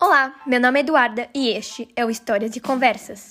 Olá, meu nome é Eduarda e este é o Histórias de Conversas.